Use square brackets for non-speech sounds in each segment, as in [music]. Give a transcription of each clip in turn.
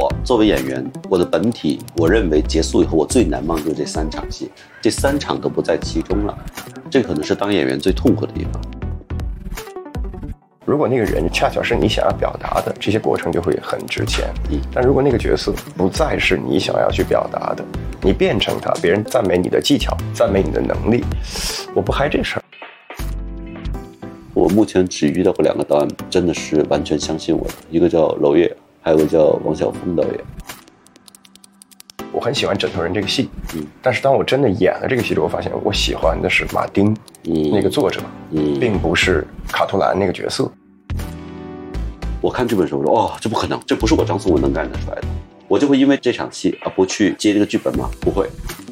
我作为演员，我的本体，我认为结束以后我最难忘就是这三场戏，这三场都不在其中了，这可能是当演员最痛苦的地方。如果那个人恰巧是你想要表达的，这些过程就会很值钱。嗯，但如果那个角色不再是你想要去表达的，你变成他，别人赞美你的技巧，赞美你的能力，我不嗨这事儿。我目前只遇到过两个导演，真的是完全相信我的，一个叫娄烨，还有个叫王晓峰导演。我很喜欢《枕头人》这个戏，嗯，但是当我真的演了这个戏之后，我发现我喜欢的是马丁，嗯，那个作者，嗯，并不是卡图兰那个角色。我看剧本的时候，我说哦，这不可能，这不是我张颂文能干得出来的。我就会因为这场戏而不去接这个剧本吗？不会。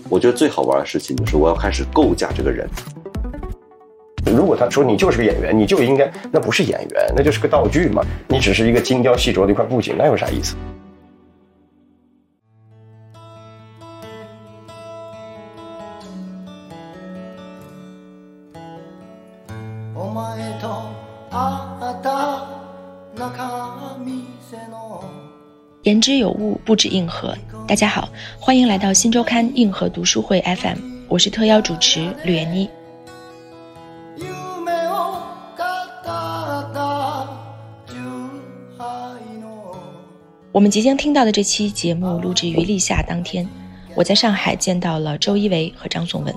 我觉得最好玩的事情就是我要开始构架这个人。如果他说你就是个演员，你就应该，那不是演员，那就是个道具嘛。你只是一个精雕细琢的一块布景，那有啥意思？言之有物，不止硬核。大家好，欢迎来到新周刊硬核读书会 FM，我是特邀主持吕妍妮。我们即将听到的这期节目录制于立夏当天，我在上海见到了周一围和张颂文。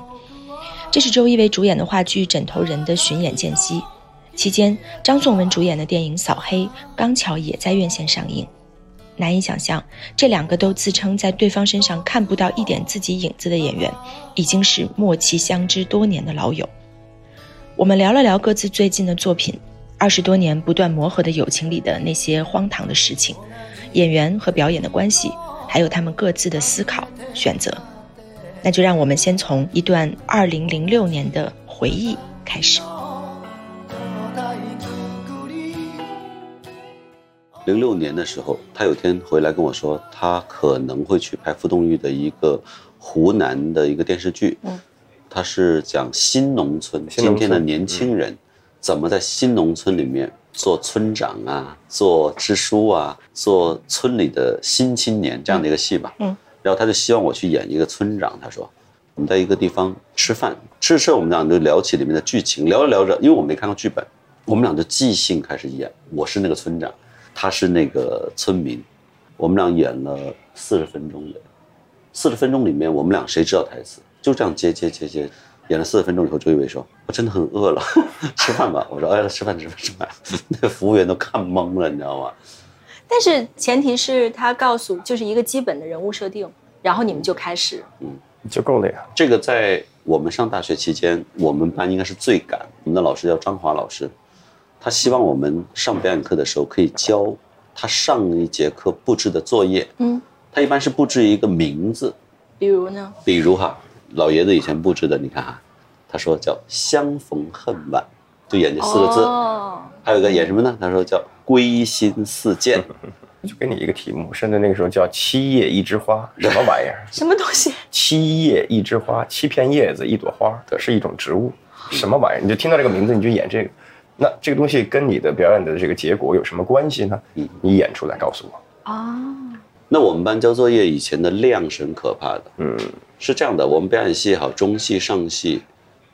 这是周一围主演的话剧《枕头人》的巡演间隙，期间张颂文主演的电影《扫黑》刚巧也在院线上映。难以想象，这两个都自称在对方身上看不到一点自己影子的演员，已经是默契相知多年的老友。我们聊了聊各自最近的作品，二十多年不断磨合的友情里的那些荒唐的事情。演员和表演的关系，还有他们各自的思考选择，那就让我们先从一段二零零六年的回忆开始。零六年的时候，他有天回来跟我说，他可能会去拍傅东玉的一个湖南的一个电视剧，嗯，他是讲新农村今天的年轻人怎么在新农村里面。做村长啊，做支书啊，做村里的新青年这样的一个戏吧。嗯，然后他就希望我去演一个村长。他说，我们在一个地方吃饭，吃着吃着我们俩就聊起里面的剧情，聊着聊着，因为我没看过剧本，我们俩就即兴开始演。我是那个村长，他是那个村民，我们俩演了四十分钟的，四十分钟里面我们俩谁知道台词，就这样接接接接。演了四十分钟以后，周一围说：“我真的很饿了，[laughs] 吃饭吧。”我说：“哎，吃饭吃饭吃饭。” [laughs] 那个服务员都看懵了，你知道吗？但是前提是他告诉，就是一个基本的人物设定，然后你们就开始，嗯，就够了呀。这个在我们上大学期间，我们班应该是最赶。我们的老师叫张华老师，他希望我们上表演课的时候可以教他上一节课布置的作业。嗯，他一般是布置一个名字，比如呢？比如哈。老爷子以前布置的，你看哈，他说叫相逢恨晚，就演这四个字。哦。还有一个演什么呢？他说叫归心似箭。[laughs] 就给你一个题目，甚至那个时候叫七叶一枝花，[laughs] 什么玩意儿？什么东西？七叶一枝花，七片叶子一朵花，是一种植物。什么玩意儿？你就听到这个名字，你就演这个。那这个东西跟你的表演的这个结果有什么关系呢？嗯，你演出来告诉我。啊。那我们班交作业以前的量是很可怕的。嗯。是这样的，我们表演系也好，中戏、上戏，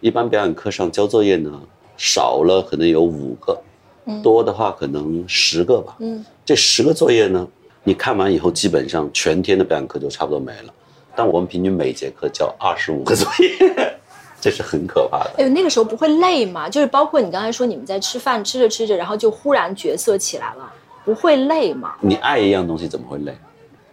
一般表演课上交作业呢，少了可能有五个，多的话可能十个吧。嗯，这十个作业呢，你看完以后，基本上全天的表演课就差不多没了。但我们平均每节课交二十五个作业，[laughs] 这是很可怕的。哎呦，那个时候不会累吗？就是包括你刚才说你们在吃饭，吃着吃着，然后就忽然角色起来了，不会累吗？你爱一样东西怎么会累？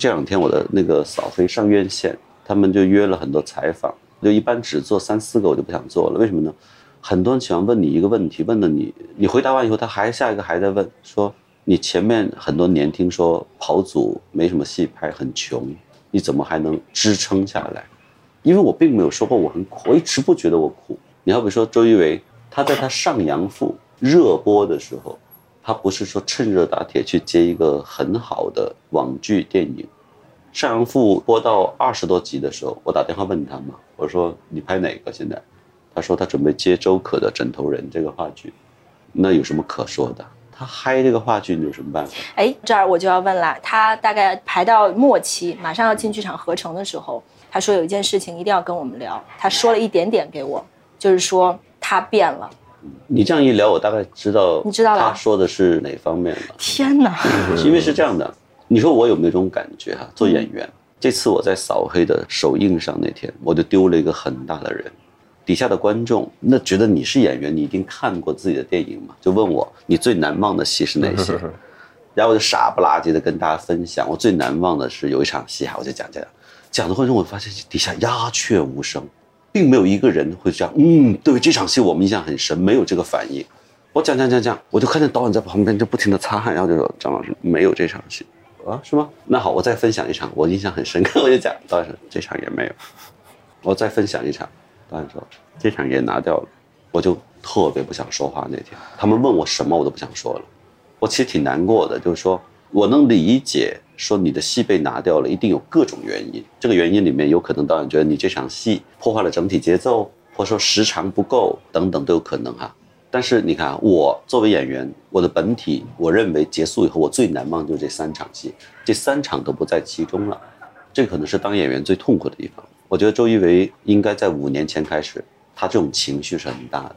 这两天我的那个扫黑上院线。他们就约了很多采访，就一般只做三四个，我就不想做了。为什么呢？很多人喜欢问你一个问题，问了你，你回答完以后，他还下一个还在问，说你前面很多年听说跑组没什么戏拍，很穷，你怎么还能支撑下来？因为我并没有说过我很苦，我一直不觉得我苦。你好比说周一围，他在他《上阳赋》热播的时候，他不是说趁热打铁去接一个很好的网剧电影。《上阳赋》播到二十多集的时候，我打电话问他嘛，我说你拍哪个现在？他说他准备接周可的《枕头人》这个话剧，那有什么可说的？他嗨这个话剧，你有什么办法？哎，这儿我就要问了，他大概排到末期，马上要进剧场合成的时候，他说有一件事情一定要跟我们聊。他说了一点点给我，就是说他变了。你这样一聊，我大概知道，你知道他说的是哪方面了。天哪！[laughs] 因为是这样的，你说我有没有这种感觉哈？做演员，这次我在扫黑的首映上那天，我就丢了一个很大的人。底下的观众那觉得你是演员，你一定看过自己的电影嘛？就问我你最难忘的戏是哪些？[laughs] 然后我就傻不拉几的跟大家分享，我最难忘的是有一场戏哈，我就讲讲，讲的过程中我发现底下鸦雀无声，并没有一个人会这样，嗯，对这场戏我们印象很深，没有这个反应。我讲讲讲讲，我就看见导演在旁边就不停的擦汗，然后就说张老师没有这场戏啊，是吗？那好，我再分享一场，我印象很深刻，我就讲导演说这场也没有，[laughs] 我再分享一场。导演说这场也拿掉了，我就特别不想说话。那天他们问我什么，我都不想说了。我其实挺难过的，就是说我能理解，说你的戏被拿掉了，一定有各种原因。这个原因里面有可能导演觉得你这场戏破坏了整体节奏，或者说时长不够等等都有可能哈。但是你看，我作为演员，我的本体，我认为结束以后我最难忘就是这三场戏，这三场都不在其中了。这可能是当演员最痛苦的地方。我觉得周一围应该在五年前开始，他这种情绪是很大的，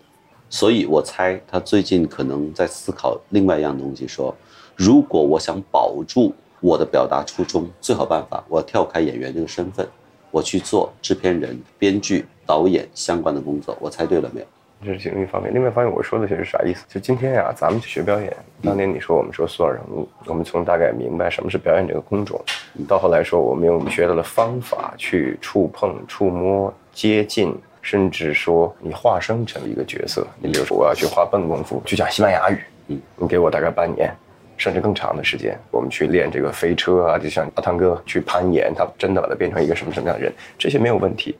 所以我猜他最近可能在思考另外一样东西，说如果我想保住我的表达初衷，最好办法我要跳开演员这个身份，我去做制片人、编剧、导演相关的工作。我猜对了没有？这是其中一方面，另外一方面我说的其实啥意思？就今天呀，咱们去学表演。当年你说我们说塑造人物，我们从大概明白什么是表演这个工种，到后来说我们用学到的方法去触碰、触摸、接近，甚至说你化身成一个角色。你比如说我要去花笨功夫去讲西班牙语，嗯，你给我大概半年，甚至更长的时间，我们去练这个飞车啊，就像阿汤哥去攀岩，他真的把他变成一个什么什么样的人，这些没有问题。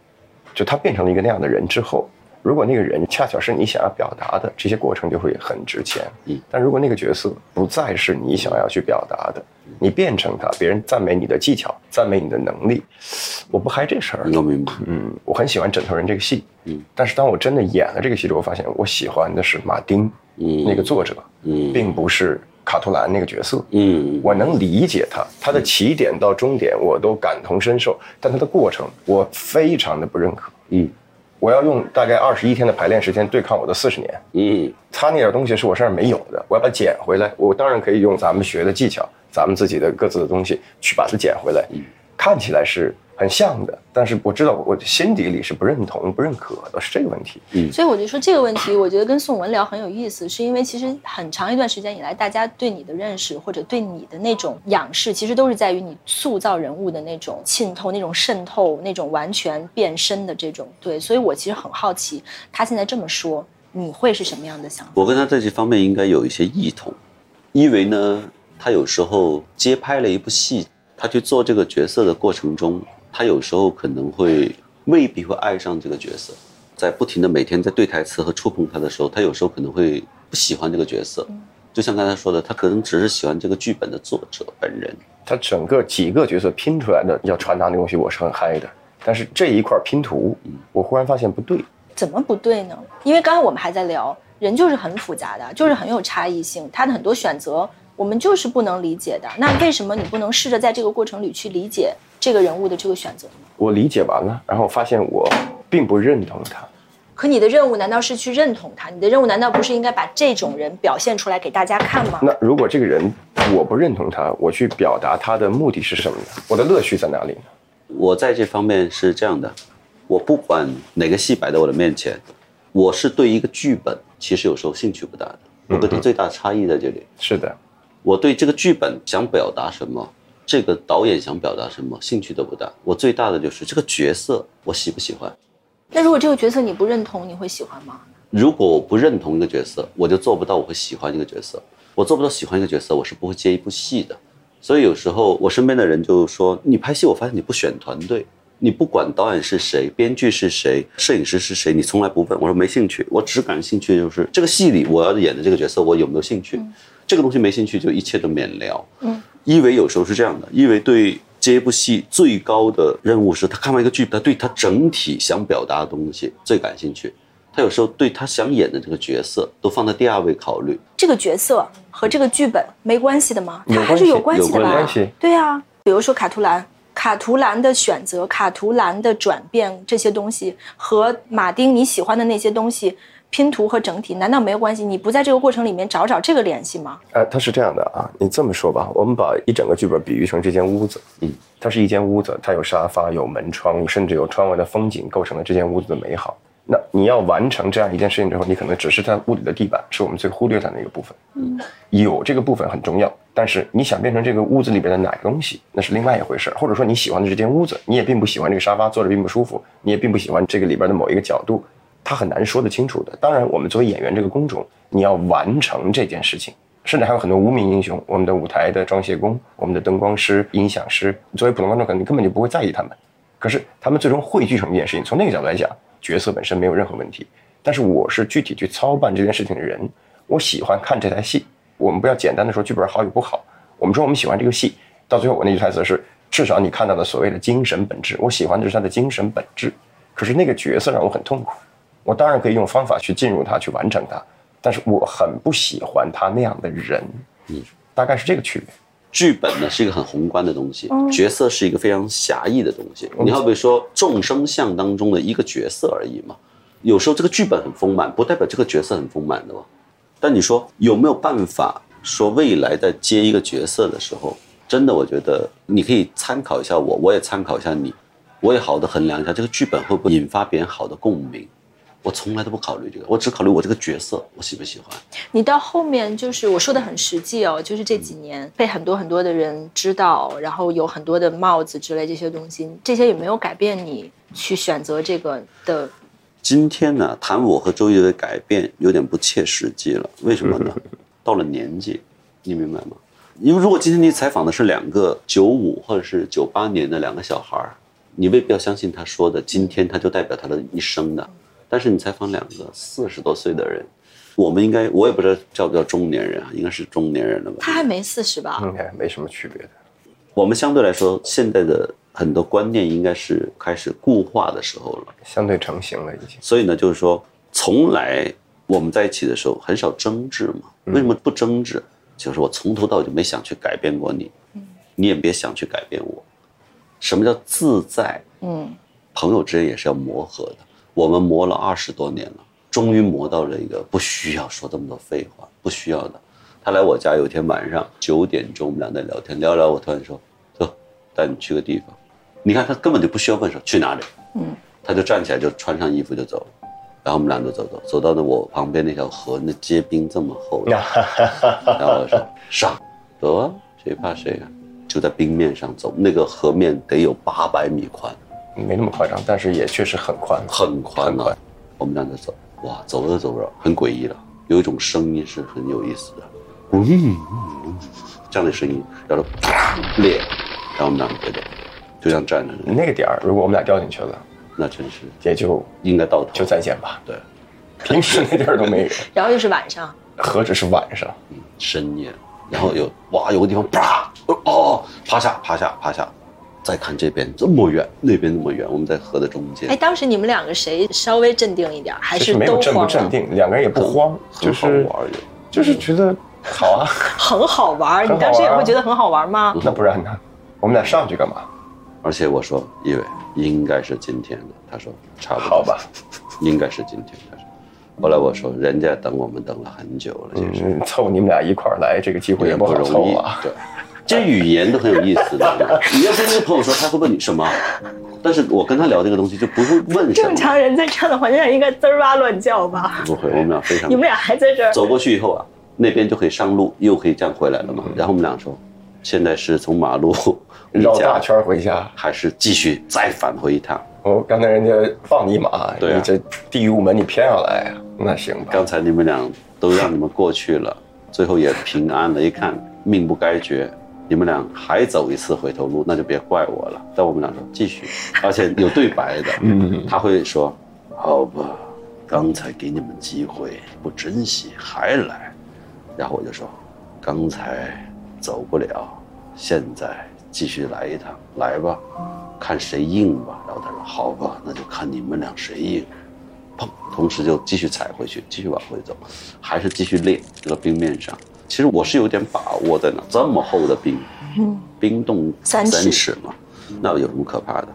就他变成了一个那样的人之后。如果那个人恰巧是你想要表达的，这些过程就会很值钱。嗯，但如果那个角色不再是你想要去表达的，你变成他，别人赞美你的技巧，赞美你的能力，我不嗨这事儿。我明白。嗯，我很喜欢《枕头人》这个戏。嗯，但是当我真的演了这个戏之后，我发现我喜欢的是马丁，嗯，那个作者，嗯，并不是卡图兰那个角色。嗯，我能理解他，他的起点到终点我都感同身受，但他的过程我非常的不认可。嗯。我要用大概二十一天的排练时间对抗我的四十年。嗯，他那点东西是我身上没有的，我要把它捡回来。我当然可以用咱们学的技巧，咱们自己的各自的东西去把它捡回来。嗯，看起来是。很像的，但是我知道我心底里是不认同、不认可的，是这个问题。嗯，所以我就说这个问题，我觉得跟宋文聊很有意思，是因为其实很长一段时间以来，大家对你的认识或者对你的那种仰视，其实都是在于你塑造人物的那种浸透、那种渗透、那种完全变身的这种。对，所以我其实很好奇，他现在这么说，你会是什么样的想法？我跟他在这方面应该有一些异同，因为呢，他有时候接拍了一部戏，他去做这个角色的过程中。他有时候可能会未必会爱上这个角色，在不停的每天在对台词和触碰他的时候，他有时候可能会不喜欢这个角色。就像刚才说的，他可能只是喜欢这个剧本的作者本人。他整个几个角色拼出来的要传达的东西，我是很嗨的。但是这一块拼图，我忽然发现不对。怎么不对呢？因为刚刚我们还在聊，人就是很复杂的，就是很有差异性，他的很多选择我们就是不能理解的。那为什么你不能试着在这个过程里去理解？这个人物的这个选择，我理解完了，然后发现我并不认同他。可你的任务难道是去认同他？你的任务难道不是应该把这种人表现出来给大家看吗？那如果这个人我不认同他，我去表达他的目的是什么呢？我的乐趣在哪里呢？我在这方面是这样的，我不管哪个戏摆在我的面前，我是对一个剧本其实有时候兴趣不大的。我跟他最大差异在这里。是的，我对这个剧本想表达什么。这个导演想表达什么，兴趣都不大。我最大的就是这个角色，我喜不喜欢？那如果这个角色你不认同，你会喜欢吗？如果我不认同一个角色，我就做不到我会喜欢一个角色。我做不到喜欢一个角色，我是不会接一部戏的。所以有时候我身边的人就说：“你拍戏，我发现你不选团队，你不管导演是谁，编剧是谁，摄影师是谁，你从来不问。”我说没兴趣，我只感兴趣就是这个戏里我要演的这个角色，我有没有兴趣？这个东西没兴趣，就一切都免聊。嗯。因为有时候是这样的，因为对这部戏最高的任务是他看完一个剧，他对他整体想表达的东西最感兴趣，他有时候对他想演的这个角色都放在第二位考虑。这个角色和这个剧本没关系的吗？他还是有关系的吧？对啊，比如说卡图兰，卡图兰的选择、卡图兰的转变这些东西，和马丁你喜欢的那些东西拼图和整体，难道没有关系？你不在这个过程里面找找这个联系吗？呃，它是这样的啊，你这么说吧，我们把一整个剧本比喻成这间屋子，嗯，它是一间屋子，它有沙发、有门窗，甚至有窗外的风景，构成了这间屋子的美好。那你要完成这样一件事情之后，你可能只是在屋里的地板，是我们最忽略它的一个部分。嗯，有这个部分很重要，但是你想变成这个屋子里边的哪个东西，那是另外一回事。或者说你喜欢的这间屋子，你也并不喜欢这个沙发，坐着并不舒服，你也并不喜欢这个里边的某一个角度，他很难说得清楚的。当然，我们作为演员这个工种，你要完成这件事情，甚至还有很多无名英雄，我们的舞台的装卸工，我们的灯光师、音响师，作为普通观众，可能你根本就不会在意他们，可是他们最终汇聚成一件事情。从那个角度来讲。角色本身没有任何问题，但是我是具体去操办这件事情的人，我喜欢看这台戏。我们不要简单的说剧本好与不好，我们说我们喜欢这个戏，到最后我那句台词是：至少你看到的所谓的精神本质，我喜欢的是他的精神本质。可是那个角色让我很痛苦，我当然可以用方法去进入他，去完成他，但是我很不喜欢他那样的人。嗯，大概是这个区别。剧本呢是一个很宏观的东西，角色是一个非常狭义的东西。你好比说众生相当中的一个角色而已嘛。有时候这个剧本很丰满，不代表这个角色很丰满的嘛。但你说有没有办法说未来在接一个角色的时候，真的我觉得你可以参考一下我，我也参考一下你，我也好的衡量一下这个剧本会不会引发别人好的共鸣。我从来都不考虑这个，我只考虑我这个角色，我喜不喜欢。你到后面就是我说的很实际哦，就是这几年被很多很多的人知道，然后有很多的帽子之类这些东西，这些有没有改变你去选择这个的？今天呢，谈我和周一的改变有点不切实际了。为什么呢？[laughs] 到了年纪，你明白吗？因为如果今天你采访的是两个九五或者是九八年的两个小孩儿你未必要相信他说的，今天他就代表他的一生的。但是你采访两个四十多岁的人，我们应该，我也不知道叫不叫中年人啊，应该是中年人了吧？他还没四十吧？应该没什么区别的。我们相对来说，现在的很多观念应该是开始固化的时候了，相对成型了已经。所以呢，就是说，从来我们在一起的时候很少争执嘛。为什么不争执？就是我从头到尾就没想去改变过你，你也别想去改变我。什么叫自在？嗯，朋友之间也是要磨合的。我们磨了二十多年了，终于磨到了一个不需要说这么多废话，不需要的。他来我家有一天晚上九点钟，我们俩在聊天，聊聊，我突然说：“走，带你去个地方。”你看他根本就不需要问说去哪里，嗯，他就站起来就穿上衣服就走了，然后我们俩就走走走到那我旁边那条河，那结冰这么厚，[laughs] 然后我说上，走啊，谁怕谁啊？就在冰面上走，那个河面得有八百米宽。没那么夸张，但是也确实很宽，很宽啊。我们俩在走，哇，走着走着很诡异了，有一种声音是很有意思的，嗯，这样的声音叫做啪裂，然后我们俩回头，就这样站着。那个点儿，如果我们俩掉进去了，那真是也就应该到头，就再见吧。对，平时那地儿都没人。然后又是晚上，何止是晚上，嗯，深夜，然后有哇，有个地方啪，哦，趴下，趴下，趴下。再看这边这么远，那边那么远，我们在河的中间。哎，当时你们两个谁稍微镇定一点，还是没有镇不镇定？两个人也不慌，就是玩就是觉得好啊，[laughs] 很好玩。你当时也会觉得很好玩吗？那不然呢？我们俩上去干嘛？而且我说，以为应该是今天的，他说差不多。好吧，应该是今天。他说，后来我说，人家等我们等了很久了，就是凑你们俩一块儿来，这个机会也不容易啊。对。这语言都很有意思的。你要跟那个朋友说，他会问你什么？但是我跟他聊这个东西就不会问。正常人在这样的环境下应该滋哇乱叫吧？不会，我们俩非常。你们俩还在这儿？走过去以后啊，那边就可以上路，又可以这样回来了嘛。然后我们俩说，现在是从马路绕大圈回家，还是继续再返回一趟？哦，刚才人家放你一马，对你这地狱门你偏要来，那行吧。刚才你们俩都让你们过去了，最后也平安了。一看命不该绝。你们俩还走一次回头路，那就别怪我了。但我们俩说继续，而且有对白的，[laughs] 他会说：“好吧，刚才给你们机会不珍惜还来。”然后我就说：“刚才走不了，现在继续来一趟，来吧，看谁硬吧。”然后他说：“好吧，那就看你们俩谁硬。”砰，同时就继续踩回去，继续往回走，还是继续裂这个冰面上。其实我是有点把握在那，这么厚的冰，嗯，冰冻三尺。嘛，那有什么可怕的？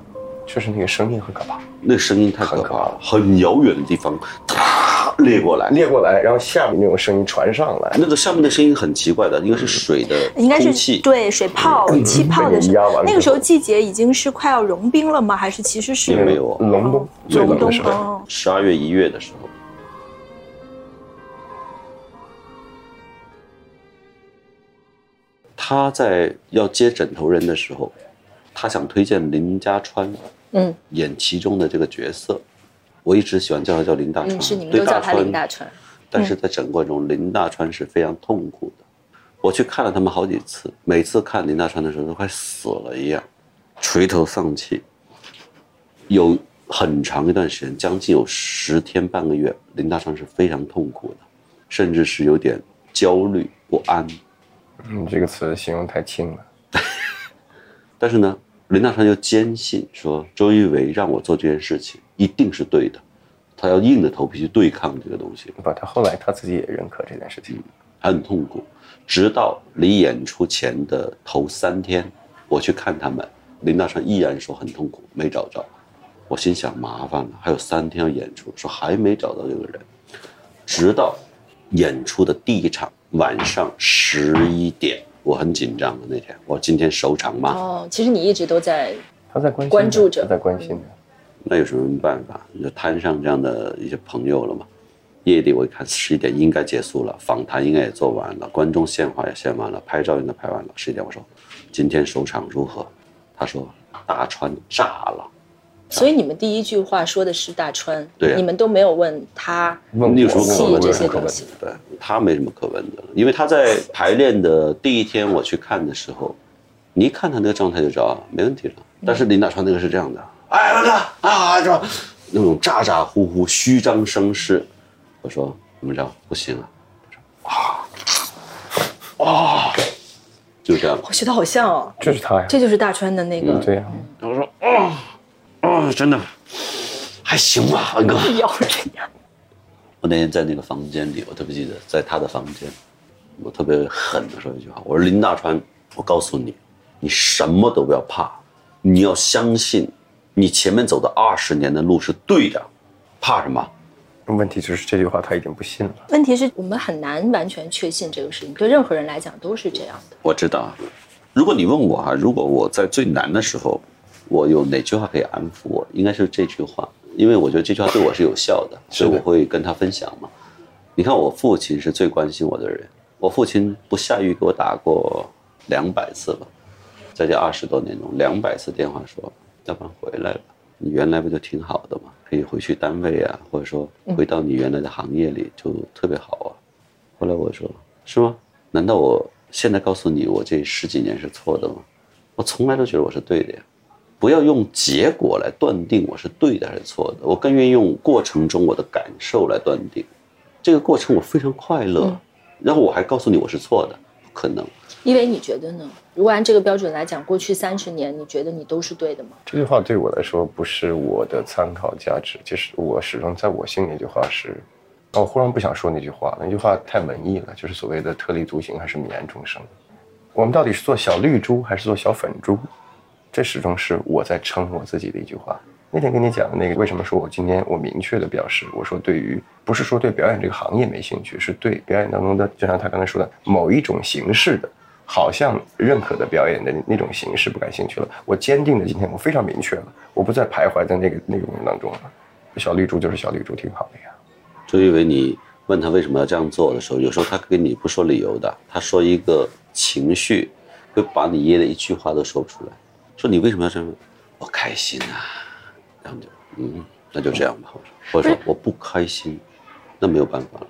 就是那个声音很可怕，那声音太可怕了，很遥远的地方，啪裂过来，裂过来，然后下面那种声音传上来，那个上面的声音很奇怪的，应该是水的，应该是对水泡、气泡的声音。那个时候季节已经是快要融冰了吗？还是其实是没有隆冬，最冷的时候，十二月一月的时候。他在要接枕头人的时候，他想推荐林家川，嗯，演其中的这个角色。我一直喜欢叫他叫林大川，是你们都叫他林大川。但是在整个中，林大川是非常痛苦的。我去看了他们好几次，每次看林大川的时候都快死了一样，垂头丧气。有很长一段时间，将近有十天半个月，林大川是非常痛苦的，甚至是有点焦虑不安。嗯，这个词形容太轻了。[laughs] 但是呢，林大川就坚信说，周一围让我做这件事情一定是对的，他要硬着头皮去对抗这个东西。不，他后来他自己也认可这件事情，很痛苦。直到离演出前的头三天，我去看他们，林大川依然说很痛苦，没找着。我心想麻烦了，还有三天要演出，说还没找到这个人。直到演出的第一场。晚上十一点，我很紧张的那天，我今天首场嘛？哦，其实你一直都在，他在关关注着，他在关心着。那有什么办法？你就摊上这样的一些朋友了嘛。夜里我一看十一点应该结束了，访谈应该也做完了，观众献花也献完了，拍照应该拍完了。十一点我说，今天首场如何？他说大川炸了。所以你们第一句话说的是大川，对，你们都没有问他有什么这些东西，对。他没什么可问的，因为他在排练的第一天我去看的时候，你一看他那个状态就知道没问题了。但是林大川那个是这样的，哎，我哥啊，这那种咋咋呼呼、虚张声势，我说怎么着不行啊，啊啊，就这样，我觉得好像哦，这是他呀，这就是大川的那个，对呀，我说啊。哦，真的还行吧，文哥。要这样。我那天在那个房间里，我特别记得，在他的房间，我特别狠的说一句话：“我说林大川，我告诉你，你什么都不要怕，你要相信，你前面走的二十年的路是对的，怕什么？”问题就是这句话他已经不信了。问题是我们很难完全确信这个事情，对任何人来讲都是这样的。我知道，如果你问我哈，如果我在最难的时候。我有哪句话可以安抚我？应该是这句话，因为我觉得这句话对我是有效的，所以我会跟他分享嘛。你看，我父亲是最关心我的人，我父亲不下狱给我打过两百次吧，在这二十多年中，两百次电话说，要不然回来吧，你原来不就挺好的吗？可以回去单位啊，或者说回到你原来的行业里就特别好啊。后来我说，是吗？难道我现在告诉你我这十几年是错的吗？我从来都觉得我是对的呀。不要用结果来断定我是对的还是错的，我更愿意用过程中我的感受来断定。这个过程我非常快乐，然后我还告诉你我是错的，不可能。因为你觉得呢？如果按这个标准来讲，过去三十年你觉得你都是对的吗？这句话对我来说不是我的参考价值，就是我始终在我心里那句话是，我忽然不想说那句话，那句话太文艺了，就是所谓的特立独行还是泯然众生？我们到底是做小绿珠还是做小粉猪？这始终是我在称我自己的一句话。那天跟你讲的那个，为什么说我今天我明确的表示，我说对于不是说对表演这个行业没兴趣，是对表演当中的，就像他刚才说的某一种形式的，好像认可的表演的那种形式不感兴趣了。我坚定的今天我非常明确了，我不再徘徊在那个内容当中了。小绿珠就是小绿珠，挺好的呀。就因为你问他为什么要这样做的时候，有时候他跟你不说理由的，他说一个情绪，会把你噎的一句话都说不出来。说你为什么要这样？我开心啊，然后就嗯，那就这样吧。或者说我不开心，那没有办法了。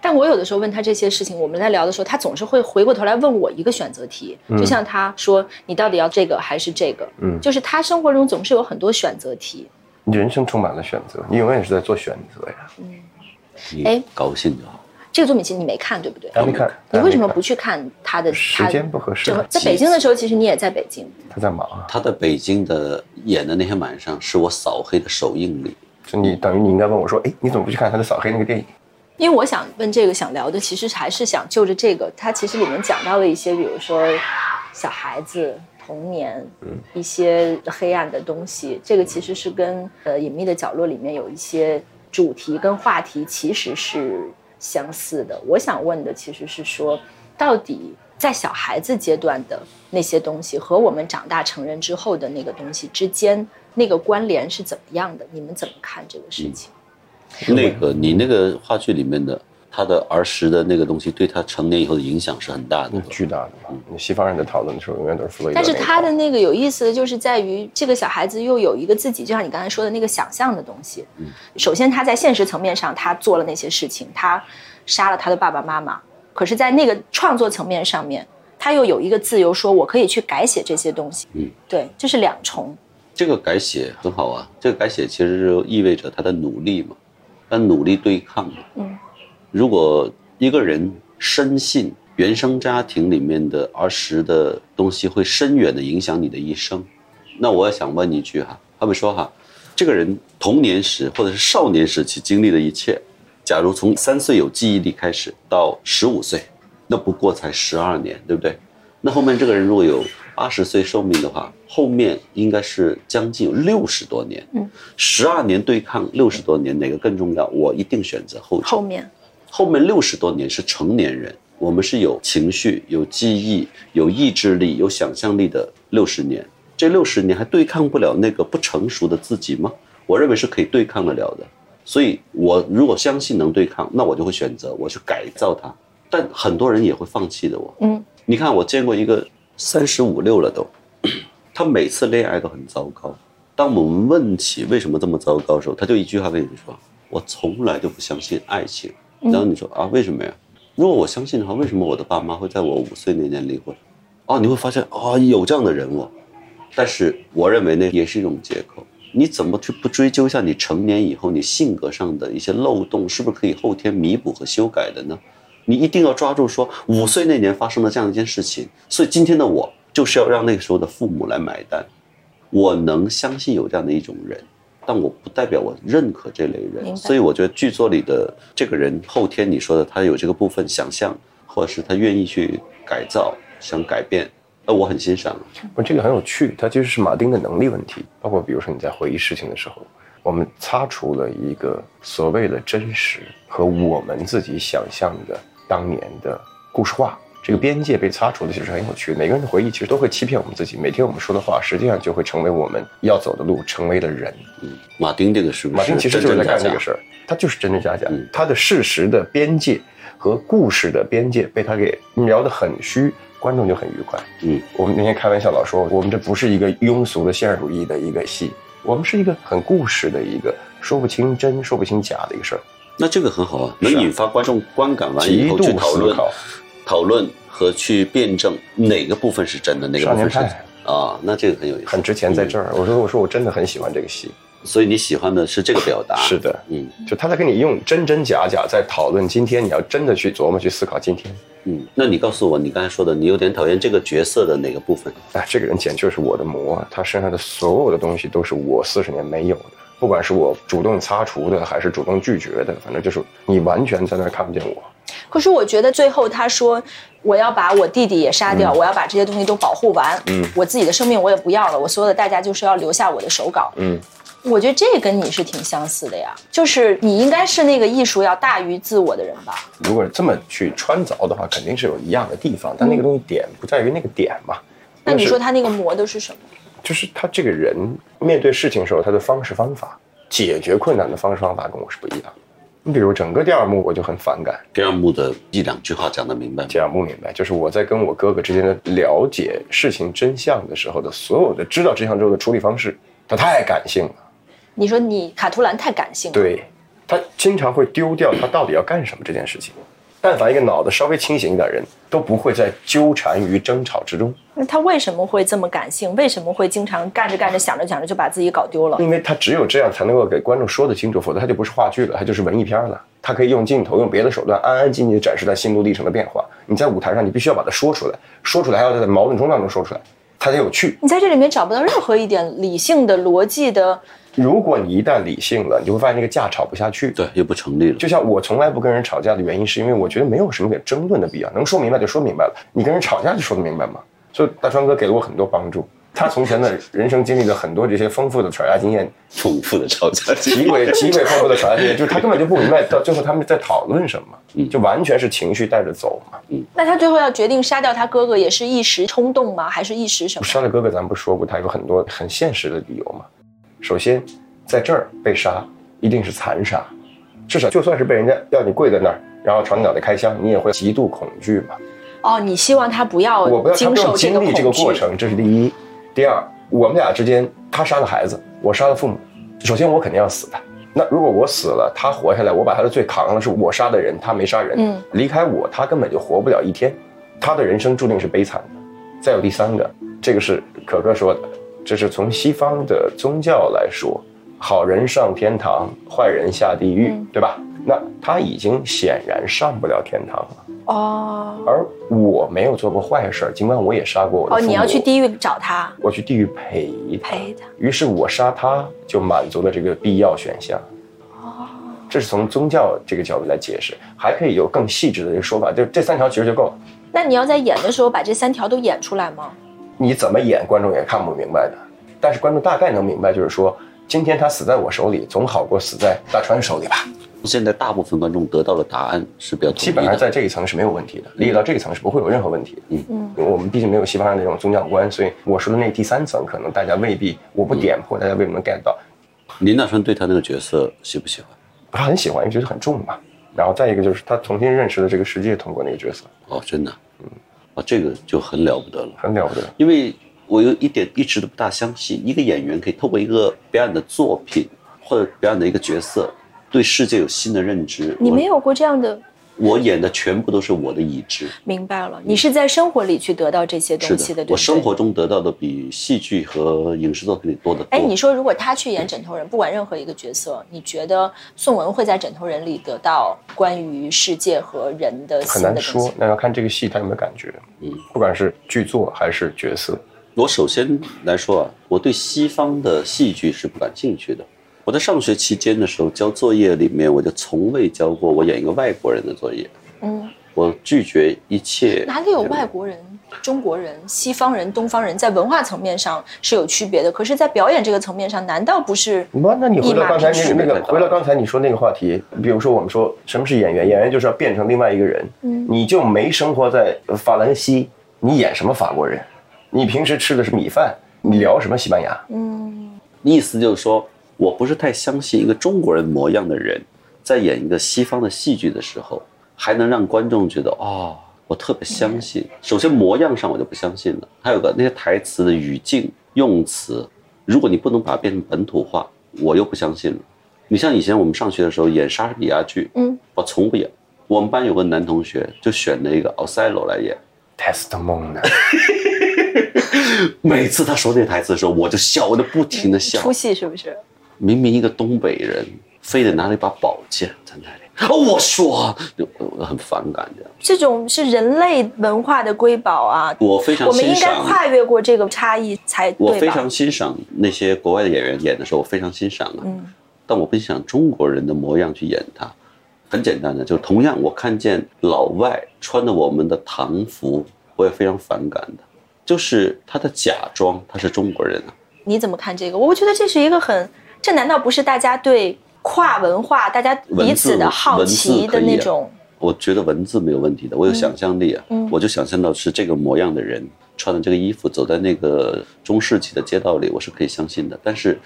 但我有的时候问他这些事情，我们在聊的时候，他总是会回过头来问我一个选择题，就像他说：“你到底要这个还是这个？”嗯，就是他生活中总是有很多选择题。你人生充满了选择，你永远是在做选择呀。嗯，哎，高兴就好。这个作品其实你没看，对不对？没看。你为什么不去看他的？时间不合适。在北京的时候，其实你也在北京。他在忙。他在北京的演的那天晚上，是我扫黑的首映礼。就你等于你应该问我说，哎，你怎么不去看他的扫黑那个电影？因为我想问这个，想聊的其实还是想就着这个，他其实里面讲到了一些，比如说小孩子童年，嗯，一些黑暗的东西。这个其实是跟呃隐秘的角落里面有一些主题跟话题其实是相似的。我想问的其实是说，到底在小孩子阶段的那些东西和我们长大成人之后的那个东西之间那个关联是怎么样的？你们怎么看这个事情？那个你那个话剧里面的他的儿时的那个东西，对他成年以后的影响是很大的，巨大的嗯。西方人在讨论的时候，永远都是弗洛伊德。但是他的那个有意思的就是在于，这个小孩子又有一个自己，就像你刚才说的那个想象的东西。嗯，首先他在现实层面上他做了那些事情，他杀了他的爸爸妈妈。可是，在那个创作层面上面，他又有一个自由，说我可以去改写这些东西。嗯，对，这是两重。这个改写很好啊，这个改写其实就意味着他的努力嘛。他努力对抗。嗯，如果一个人深信原生家庭里面的儿时的东西会深远的影响你的一生，那我也想问一句哈，他们说哈，这个人童年时或者是少年时期经历的一切，假如从三岁有记忆力开始到十五岁，那不过才十二年，对不对？那后面这个人如果有八十岁寿命的话，后面应该是将近有六十多年。嗯，十二年对抗六十多年，哪个更重要？我一定选择后后面，后面六十多年是成年人，我们是有情绪、有记忆、有意志力、有想象力的六十年。这六十年还对抗不了那个不成熟的自己吗？我认为是可以对抗得了的。所以，我如果相信能对抗，那我就会选择我去改造它。但很多人也会放弃的。我，嗯。你看，我见过一个三十五六了都，[clears throat] 他每次恋爱都很糟糕。当我们问起为什么这么糟糕的时候，他就一句话跟你说：“我从来就不相信爱情。”然后你说啊，为什么呀？如果我相信的话，为什么我的爸妈会在我五岁那年离婚？哦，你会发现啊，有这样的人物。但是我认为那也是一种借口。你怎么去不追究一下你成年以后你性格上的一些漏洞，是不是可以后天弥补和修改的呢？你一定要抓住说五岁那年发生的这样一件事情，所以今天的我就是要让那个时候的父母来买单。我能相信有这样的一种人，但我不代表我认可这类人。所以我觉得剧作里的这个人后天你说的他有这个部分想象，或者是他愿意去改造、想改变，那我很欣赏。不，这个很有趣，它其实是马丁的能力问题。包括比如说你在回忆事情的时候，我们擦除了一个所谓的真实和我们自己想象的。当年的故事化，这个边界被擦除的其实很有趣。每个人的回忆其实都会欺骗我们自己。每天我们说的话，实际上就会成为我们要走的路，成为的人。嗯，马丁这个是马丁其实就是在干这个事儿，他就是真真假假。他的事实的边界和故事的边界被他给描得很虚，观众就很愉快。嗯，我们那天开玩笑老说，我们这不是一个庸俗的现实主义的一个戏，我们是一个很故事的一个说不清真说不清假的一个事儿。那这个很好啊，能引发观众观感完以后去讨论、讨论和去辩证哪个部分是真的，哪个部分是啊？那这个很有意思，很值钱在这儿。我说，我说，我真的很喜欢这个戏，所以你喜欢的是这个表达。[laughs] 是的，嗯，就他在跟你用真真假假在讨论今天，你要真的去琢磨去思考今天。嗯，那你告诉我，你刚才说的，你有点讨厌这个角色的哪个部分？哎，这个人简直就是我的魔，他身上的所有的东西都是我四十年没有的。不管是我主动擦除的，还是主动拒绝的，反正就是你完全在那儿看不见我。可是我觉得最后他说我要把我弟弟也杀掉，我要把这些东西都保护完，嗯，我自己的生命我也不要了，我所有的代价就是要留下我的手稿，嗯，我觉得这跟你是挺相似的呀，就是你应该是那个艺术要大于自我的人吧？如果这么去穿凿的话，肯定是有一样的地方，但那个东西点不在于那个点嘛？那你说他那个磨的是什么？就是他这个人面对事情的时候，他的方式方法、解决困难的方式方法跟我是不一样。你比如整个第二幕，我就很反感。第二幕的一两句话讲得明白第二幕明白，就是我在跟我哥哥之间的了解事情真相的时候的所有的知道真相之后的处理方式，他太感性了。你说你卡图兰太感性了。对，他经常会丢掉他到底要干什么这件事情。但凡一个脑子稍微清醒一点人，都不会再纠缠于争吵之中。那他为什么会这么感性？为什么会经常干着干着想着想着就把自己搞丢了？因为他只有这样才能够给观众说得清楚，否则他就不是话剧了，他就是文艺片了。他可以用镜头、用别的手段，安安静静地展示他心路历程的变化。你在舞台上，你必须要把它说出来，说出来还要在矛盾中当中说出来，它才有趣。你在这里面找不到任何一点理性的、逻辑的。如果你一旦理性了，你就会发现那个架吵不下去。对，又不成立了。就像我从来不跟人吵架的原因，是因为我觉得没有什么给争论的必要，能说明白就说明白了。你跟人吵架就说得明白吗？所以大川哥给了我很多帮助。他从前的人生经历了很多这些丰富的吵架经验，丰富的吵架经验，极为极为丰富的吵架经验，就是他根本就不明白到最后他们在讨论什么，就完全是情绪带着走嘛。嗯，那他最后要决定杀掉他哥哥，也是一时冲动吗？还是一时什么？杀了哥哥咱不说过，他有很多很现实的理由嘛。首先，在这儿被杀一定是残杀，至少就算是被人家要你跪在那儿，然后朝你脑袋开枪，你也会极度恐惧嘛。哦，你希望他不要我不要经受经历这个过程，这是第一。第二，我们俩之间，他杀了孩子，我杀了父母。首先，我肯定要死的。那如果我死了，他活下来，我把他的罪扛了，是我杀的人，他没杀人。嗯，离开我，他根本就活不了一天，他的人生注定是悲惨的。再有第三个，这个是可可说的，这是从西方的宗教来说，好人上天堂，坏人下地狱，对吧？那他已经显然上不了天堂了。哦，而我没有做过坏事，尽管我也杀过我的哦，你要去地狱找他，我去地狱陪陪他。于是我杀他，就满足了这个必要选项。哦，这是从宗教这个角度来解释，还可以有更细致的一个说法，就这三条其实就够了。那你要在演的时候把这三条都演出来吗？你怎么演，观众也看不明白的。但是观众大概能明白，就是说，今天他死在我手里，总好过死在大川手里吧。现在大部分观众得到的答案是比较基本上在这一层是没有问题的，理解到这一层是不会有任何问题的。嗯嗯，我们毕竟没有西方的那种宗教观，所以我说的那第三层可能大家未必，我不点破，大家未必能 get 到。林大川对他那个角色喜不喜欢？他很喜欢，因为觉得很重嘛。然后再一个就是他重新认识了这个世界，通过那个角色。哦，真的，嗯，啊，这个就很了不得了，很了不得。因为我有一点一直都不大相信，一个演员可以透过一个表演的作品或者表演的一个角色。对世界有新的认知，你没有过这样的。我演的全部都是我的已知。明白了，你是在生活里去得到这些东西的。我生活中得到的比戏剧和影视作品里多得多。哎，你说如果他去演枕头人，不管任何一个角色，你觉得宋文会在枕头人里得到关于世界和人的很难说，那要看这个戏他有没有感觉。嗯，不管是剧作还是角色，我首先来说啊，我对西方的戏剧是不感兴趣的。我在上学期间的时候交作业里面，我就从未交过我演一个外国人的作业。嗯，我拒绝一切。哪里有外国人、中国人、西方人、东方人，在文化层面上是有区别的。可是，在表演这个层面上，难道不是？那那你回到刚才那个，回到刚才你说那个话题，比如说我们说什么是演员？演员就是要变成另外一个人。嗯，你就没生活在法兰西，你演什么法国人？你平时吃的是米饭，你聊什么西班牙？嗯，意思就是说。我不是太相信一个中国人模样的人，在演一个西方的戏剧的时候，还能让观众觉得哦，我特别相信。首先模样上我就不相信了，还有个那些台词的语境用词，如果你不能把它变成本土化，我又不相信了。你像以前我们上学的时候演莎士比亚剧，嗯，我从不演。我们班有个男同学就选了一个奥赛罗来演，Testimony。[laughs] 每次他说那台词的时候，我就笑，我就不停的笑。出戏是不是？明明一个东北人，非得拿了一把宝剑在那里。哦，我说，我很反感这样。这种是人类文化的瑰宝啊！我非常，我们应该跨越过这个差异才对我非常欣赏那些国外的演员演的时候，我非常欣赏啊。嗯。但我不想中国人的模样去演他。很简单的，就同样我看见老外穿的我们的唐服，我也非常反感的。就是他的假装，他是中国人啊。你怎么看这个？我觉得这是一个很。这难道不是大家对跨文化、大家彼此的好奇的那种？我觉得文字没有问题的，我有想象力啊，我就想象到是这个模样的人穿的这个衣服走在那个中世纪的街道里，我是可以相信的。但是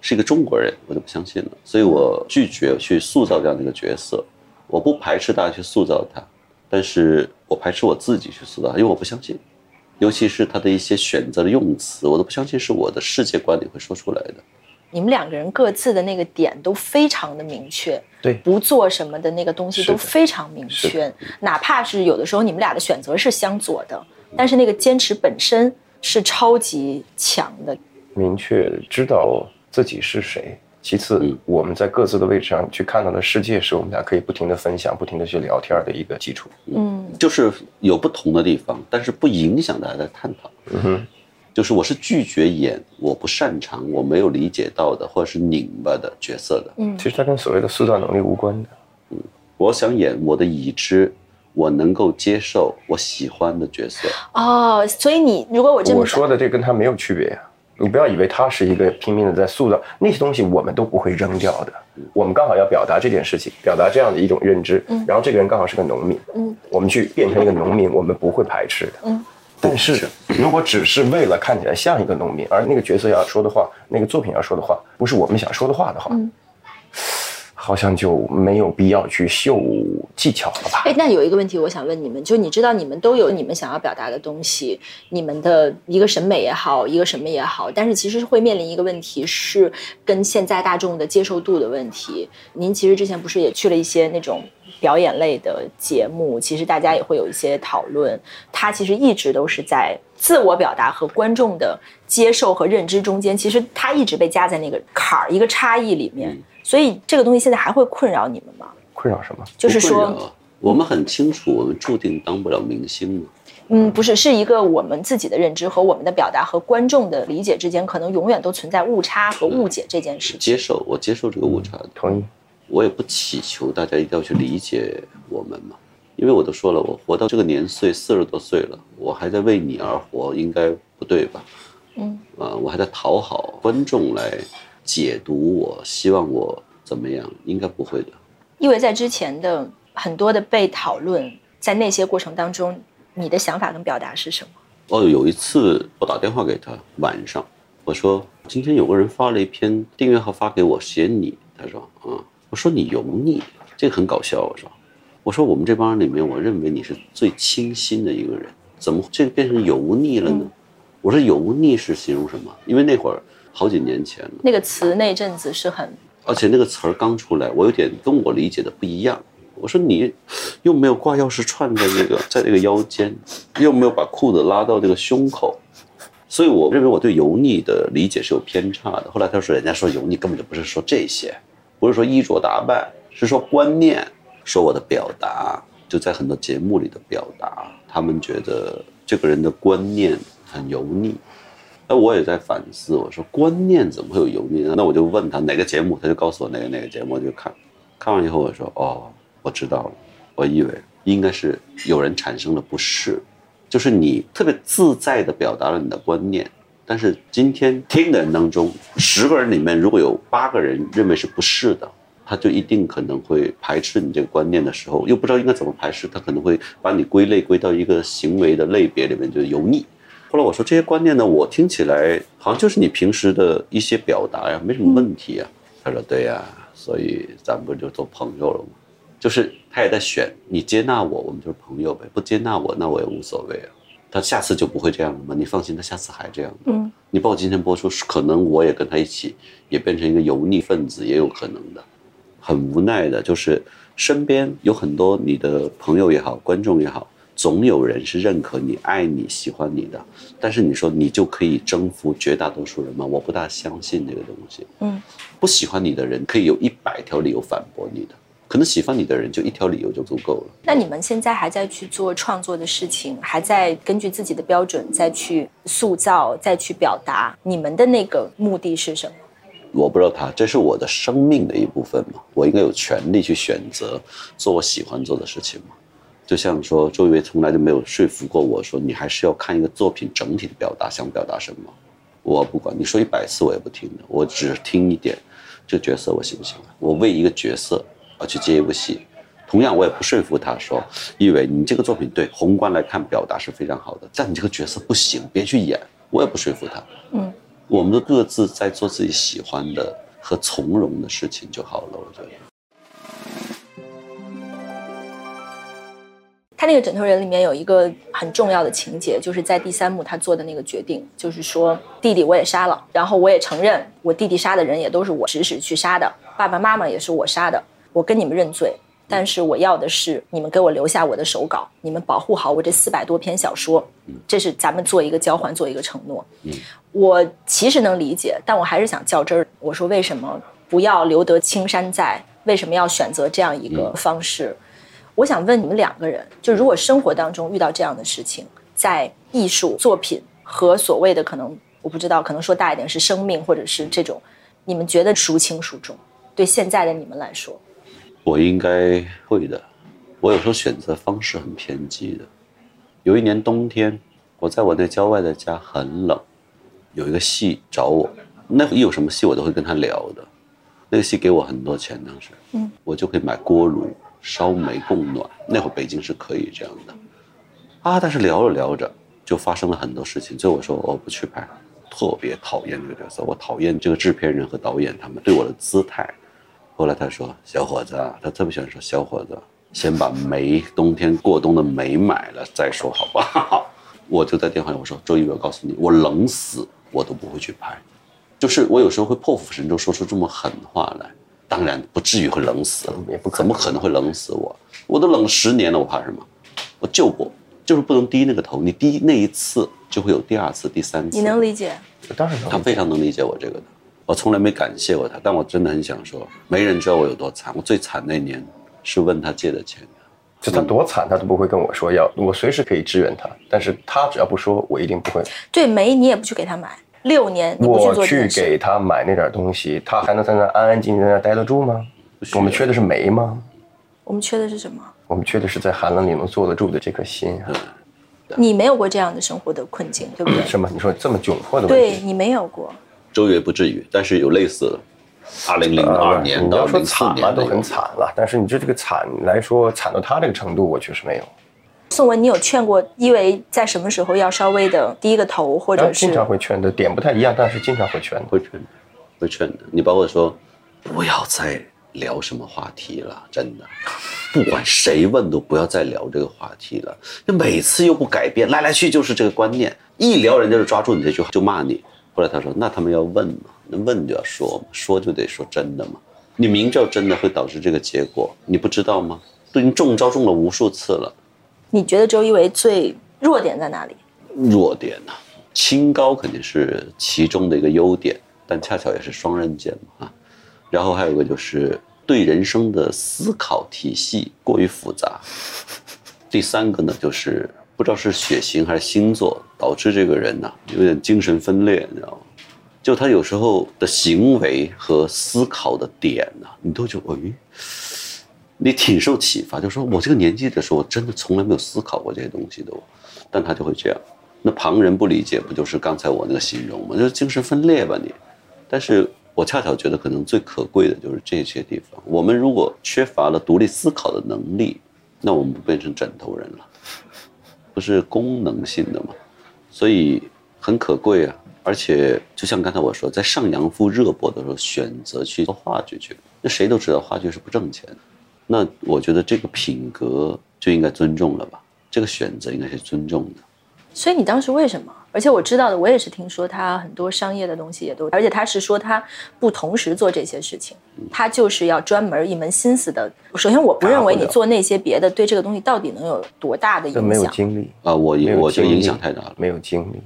是一个中国人，我就不相信了，所以我拒绝去塑造这样的一个角色。我不排斥大家去塑造他，但是我排斥我自己去塑造，因为我不相信，尤其是他的一些选择的用词，我都不相信是我的世界观里会说出来的。你们两个人各自的那个点都非常的明确，对，不做什么的那个东西都非常明确，哪怕是有的时候你们俩的选择是相左的，但是那个坚持本身是超级强的。明确知道自己是谁，其次我们在各自的位置上去看到的世界，是我们俩可以不停的分享、不停的去聊天的一个基础。嗯，就是有不同的地方，但是不影响大家的探讨。嗯哼。就是我是拒绝演我不擅长、我没有理解到的或者是拧巴的角色的。嗯，其实它跟所谓的塑造能力无关的。嗯，我想演我的已知，我能够接受、我喜欢的角色。哦，所以你如果我这么我说的这跟他没有区别呀。你不要以为他是一个拼命的在塑造那些东西，我们都不会扔掉的。我们刚好要表达这件事情，表达这样的一种认知。嗯，然后这个人刚好是个农民。嗯，我们去变成一个农民，我们不会排斥的。嗯，但是如果只是为了看起来像一个农民，而那个角色要说的话，那个作品要说的话，不是我们想说的话的话。好像就没有必要去秀技巧了吧？哎，那有一个问题我想问你们，就你知道你们都有你们想要表达的东西，你们的一个审美也好，一个什么也好，但是其实会面临一个问题，是跟现在大众的接受度的问题。您其实之前不是也去了一些那种表演类的节目，其实大家也会有一些讨论。它其实一直都是在自我表达和观众的接受和认知中间，其实它一直被夹在那个坎儿一个差异里面。所以这个东西现在还会困扰你们吗？困扰什么？就是说，我们很清楚，我们注定当不了明星嗯，不是，是一个我们自己的认知和我们的表达和观众的理解之间，可能永远都存在误差和误解这件事。接受，我接受这个误差，同意。我也不祈求大家一定要去理解我们嘛，因为我都说了，我活到这个年岁，四十多岁了，我还在为你而活，应该不对吧？嗯，啊，我还在讨好观众来。解读我希望我怎么样？应该不会的。因为在之前的很多的被讨论，在那些过程当中，你的想法跟表达是什么？哦，有一次我打电话给他，晚上我说今天有个人发了一篇订阅号发给我写你，他说啊，我说你油腻，这个很搞笑。我说我说我们这帮人里面，我认为你是最清新的一个人，怎么这个变成油腻了呢？我说油腻是形容什么？因为那会儿。好几年前了，那个词那阵子是很，而且那个词儿刚出来，我有点跟我理解的不一样。我说你又没有挂钥匙串在这个，在这个腰间，又没有把裤子拉到这个胸口，所以我认为我对油腻的理解是有偏差的。后来他说，人家说油腻根本就不是说这些，不是说衣着打扮，是说观念，说我的表达，就在很多节目里的表达，他们觉得这个人的观念很油腻。那我也在反思，我说观念怎么会有油腻呢？那我就问他哪个节目，他就告诉我哪个哪个节目，我就看，看完以后我说哦，我知道了，我以为应该是有人产生了不适，就是你特别自在的表达了你的观念，但是今天听的人当中，十个人里面如果有八个人认为是不是的，他就一定可能会排斥你这个观念的时候，又不知道应该怎么排斥，他可能会把你归类归到一个行为的类别里面，就是油腻。后来我说这些观念呢，我听起来好像就是你平时的一些表达呀，没什么问题呀。他说对呀，所以咱不就做朋友了吗？就是他也在选，你接纳我，我们就是朋友呗；不接纳我，那我也无所谓啊。他下次就不会这样了吗？你放心，他下次还这样。嗯，你包括今天播出，可能我也跟他一起，也变成一个油腻分子，也有可能的。很无奈的，就是身边有很多你的朋友也好，观众也好。总有人是认可你、爱你、喜欢你的，但是你说你就可以征服绝大多数人吗？我不大相信这个东西。嗯，不喜欢你的人可以有一百条理由反驳你的，可能喜欢你的人就一条理由就足够了。那你们现在还在去做创作的事情，还在根据自己的标准再去塑造、再去表达，你们的那个目的是什么？我不知道他，这是我的生命的一部分嘛，我应该有权利去选择做我喜欢做的事情嘛。就像说，周一围从来就没有说服过我说，你还是要看一个作品整体的表达，想表达什么。我不管你说一百次，我也不听的，我只听一点，这个角色我喜不喜欢？我为一个角色而去接一部戏，同样我也不说服他说，一伟你这个作品对宏观来看表达是非常好的，但你这个角色不行，别去演。我也不说服他。嗯，我们都各自在做自己喜欢的和从容的事情就好了，我觉得。他那个枕头人里面有一个很重要的情节，就是在第三幕他做的那个决定，就是说弟弟我也杀了，然后我也承认我弟弟杀的人也都是我指使去杀的，爸爸妈妈也是我杀的，我跟你们认罪，但是我要的是你们给我留下我的手稿，你们保护好我这四百多篇小说，这是咱们做一个交换，做一个承诺。我其实能理解，但我还是想较真儿，我说为什么不要留得青山在？为什么要选择这样一个方式？我想问你们两个人，就如果生活当中遇到这样的事情，在艺术作品和所谓的可能我不知道，可能说大一点是生命，或者是这种，你们觉得孰轻孰重？对现在的你们来说，我应该会的。我有时候选择方式很偏激的。有一年冬天，我在我那郊外的家很冷，有一个戏找我，那一有什么戏我都会跟他聊的。那个戏给我很多钱，当时，嗯，我就可以买锅炉烧煤供暖。那会儿北京是可以这样的，啊，但是聊着聊着就发生了很多事情。最后我说我不去拍，特别讨厌这个角色，我讨厌这个制片人和导演他们对我的姿态。后来他说：“小伙子，他特别喜欢说小伙子。”先把煤，冬天过冬的煤买了再说，好不好？我就在电话里我说：“周一，我告诉你，我冷死我都不会去拍。就是我有时候会破釜沉舟，说出这么狠话来。当然不至于会冷死，也不怎么可能会冷死我？我都冷十年了，我怕什么？我救过，就是不能低那个头。你低那一次，就会有第二次、第三次。你能理解？当然能。他非常能理解我这个的。我从来没感谢过他，但我真的很想说，没人知道我有多惨。我最惨那年。是问他借的钱的，就他多惨，他都不会跟我说要，我随时可以支援他，但是他只要不说，我一定不会。对煤你也不去给他买，六年你不去做我去给他买那点东西，他还能在那安安静静在那待得住吗？我们缺的是煤吗？我们缺的是什么？我们缺的是在寒冷里能坐得住的这颗心。你没有过这样的生活的困境，对不对？是吗？你说这么窘迫的问题，对你没有过。周越不至于，但是有类似的。二零零二年，你要说惨嘛，都很惨了。但是你就这个惨来说，惨到他这个程度，我确实没有。宋文，你有劝过因为在什么时候要稍微的低个头，或者是经常会劝的点不太一样，但是经常会劝，会劝，会劝的。你包括说，不要再聊什么话题了，真的，不管谁问都不要再聊这个话题了。那每次又不改变，来来去就是这个观念，一聊人家就抓住你这句话就骂你。后来他说，那他们要问嘛。那问就要说嘛，说就得说真的嘛。你明知道真的会导致这个结果，你不知道吗？都已经中招中了无数次了。你觉得周一围最弱点在哪里？弱点呢？清高肯定是其中的一个优点，但恰巧也是双刃剑嘛啊。然后还有一个就是对人生的思考体系过于复杂。第三个呢，就是不知道是血型还是星座导致这个人呢有点精神分裂，你知道吗？就他有时候的行为和思考的点呢，你都觉得哎，你挺受启发。就说我这个年纪的时候，我真的从来没有思考过这些东西的，但他就会这样。那旁人不理解，不就是刚才我那个形容吗？就是精神分裂吧你。但是我恰巧觉得，可能最可贵的就是这些地方。我们如果缺乏了独立思考的能力，那我们不变成枕头人了，不是功能性的嘛？所以很可贵啊。而且，就像刚才我说，在上阳赋热播的时候，选择去做话剧去，那谁都知道话剧是不挣钱的。那我觉得这个品格就应该尊重了吧？这个选择应该是尊重的。所以你当时为什么？而且我知道的，我也是听说他很多商业的东西也都，而且他是说他不同时做这些事情，他就是要专门一门心思的。首先，我不认为你做那些别的，对这个东西到底能有多大的影响？没有精力啊！我我觉得影响太大了，没有精力。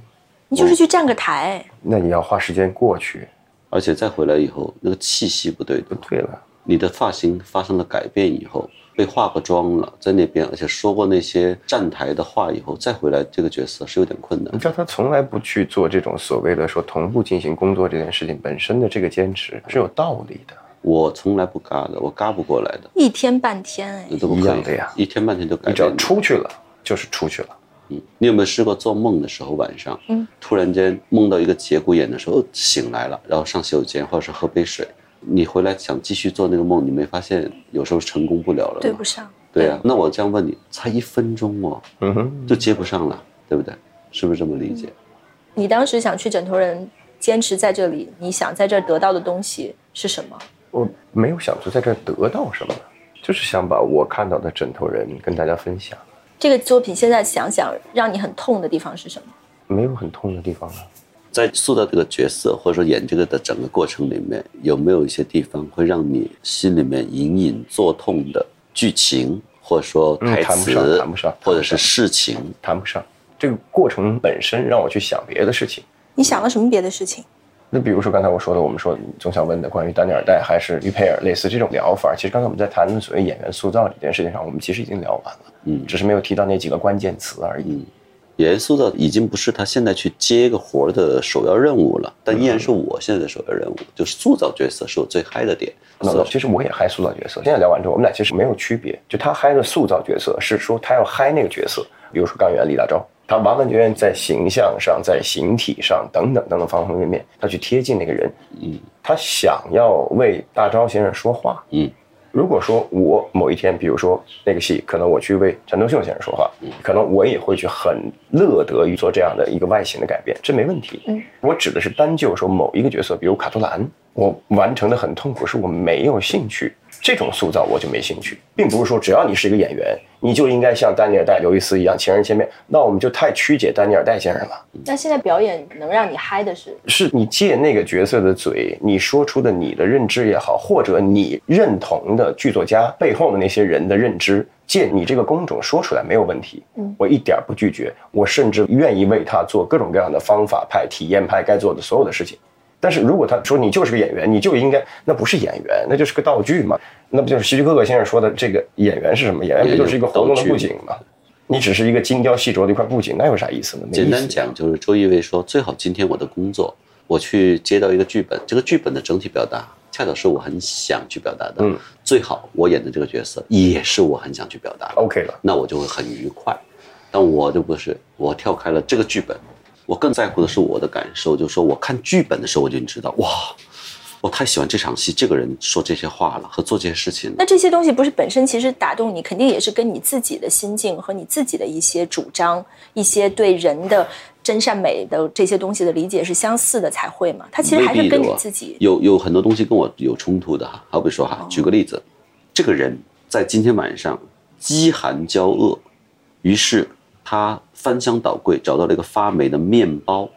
你就是去站个台，那你要花时间过去，而且再回来以后，那个气息不对，不对了。你的发型发生了改变以后，被化过妆了，在那边，而且说过那些站台的话以后，再回来这个角色是有点困难。你知道他从来不去做这种所谓的说同步进行工作这件事情本身的这个坚持是有道理的。我从来不嘎的，我嘎不过来的，一天半天哎，都不一样的呀，一天半天都改。你只要出去了，就是出去了。嗯你有没有试过做梦的时候，晚上，嗯，突然间梦到一个节骨眼的时候醒来了，然后上洗手间或者是喝杯水，你回来想继续做那个梦，你没发现有时候成功不了了？对不上。对啊，那我这样问你，才一分钟哦，嗯哼，就接不上了，对不对？是不是这么理解？你当时想去枕头人坚持在这里，你想在这儿得到的东西是什么？我没有想说在这儿得到什么，就是想把我看到的枕头人跟大家分享。这个作品现在想想，让你很痛的地方是什么？没有很痛的地方啊。在塑造这个角色或者说演这个的整个过程里面，有没有一些地方会让你心里面隐隐作痛的剧情，或者说台词，谈不上，或者是事情，谈不上。这个过程本身让我去想别的事情。你想了什么别的事情？那比如说刚才我说的，我们说总想问的关于丹尼尔戴还是于佩尔类似这种疗法，其实刚才我们在谈论所谓演员塑造这件事情上，我们其实已经聊完了，嗯，只是没有提到那几个关键词而已。演员塑造已经不是他现在去接一个活的首要任务了，但依然是我现在的首要任务，就是塑造角色是我最嗨的点。那其实我也嗨塑造角色。现在聊完之后，我们俩其实没有区别。就他嗨的塑造角色，是说他要嗨那个角色。比如说刚演李大钊，他完完全全在形象上、在形体上等等等等方方面面，他去贴近那个人。嗯，他想要为大钊先生说话。嗯。如果说我某一天，比如说那个戏，可能我去为陈独秀先生说话，可能我也会去很乐得于做这样的一个外形的改变，这没问题。嗯，我指的是单就说某一个角色，比如卡图兰，我完成的很痛苦，是我没有兴趣。这种塑造我就没兴趣，并不是说只要你是一个演员，你就应该像丹尼尔戴刘易斯一样情人千面，那我们就太曲解丹尼尔戴先生了。那现在表演能让你嗨的是，是你借那个角色的嘴，你说出的你的认知也好，或者你认同的剧作家背后的那些人的认知，借你这个工种说出来没有问题。嗯，我一点不拒绝，我甚至愿意为他做各种各样的方法派、体验派该做的所有的事情。但是如果他说你就是个演员，你就应该那不是演员，那就是个道具嘛？那不就是希区柯克先生说的这个演员是什么？演员不就是一个活动的布景吗？你只是一个精雕细琢的一块布景，那有啥意思呢？简单讲就是周一围说，最好今天我的工作，我去接到一个剧本，这个剧本的整体表达恰巧是我很想去表达的。嗯，最好我演的这个角色也是我很想去表达的。OK 了，那我就会很愉快。但我就不是，我跳开了这个剧本。我更在乎的是我的感受，就是说，我看剧本的时候，我就知道，哇，我太喜欢这场戏，这个人说这些话了和做这些事情。那这些东西不是本身其实打动你，肯定也是跟你自己的心境和你自己的一些主张、一些对人的真善美的这些东西的理解是相似的才会嘛？它其实还是跟你自己有有很多东西跟我有冲突的哈。好比说哈，举个例子，这个人在今天晚上饥寒交恶，于是。他翻箱倒柜找到了一个发霉的面包，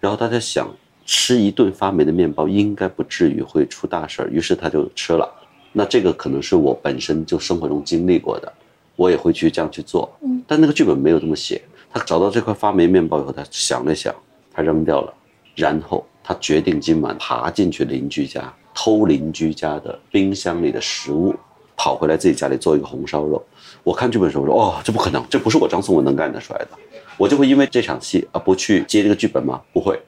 然后他在想，吃一顿发霉的面包应该不至于会出大事儿，于是他就吃了。那这个可能是我本身就生活中经历过的，我也会去这样去做。嗯，但那个剧本没有这么写。他找到这块发霉面包以后，他想了想，他扔掉了，然后他决定今晚爬进去邻居家偷邻居家的冰箱里的食物，跑回来自己家里做一个红烧肉。我看剧本的时候，我说：“哦，这不可能，这不是我张颂文能干得出来的。”我就会因为这场戏而不去接这个剧本吗？不会。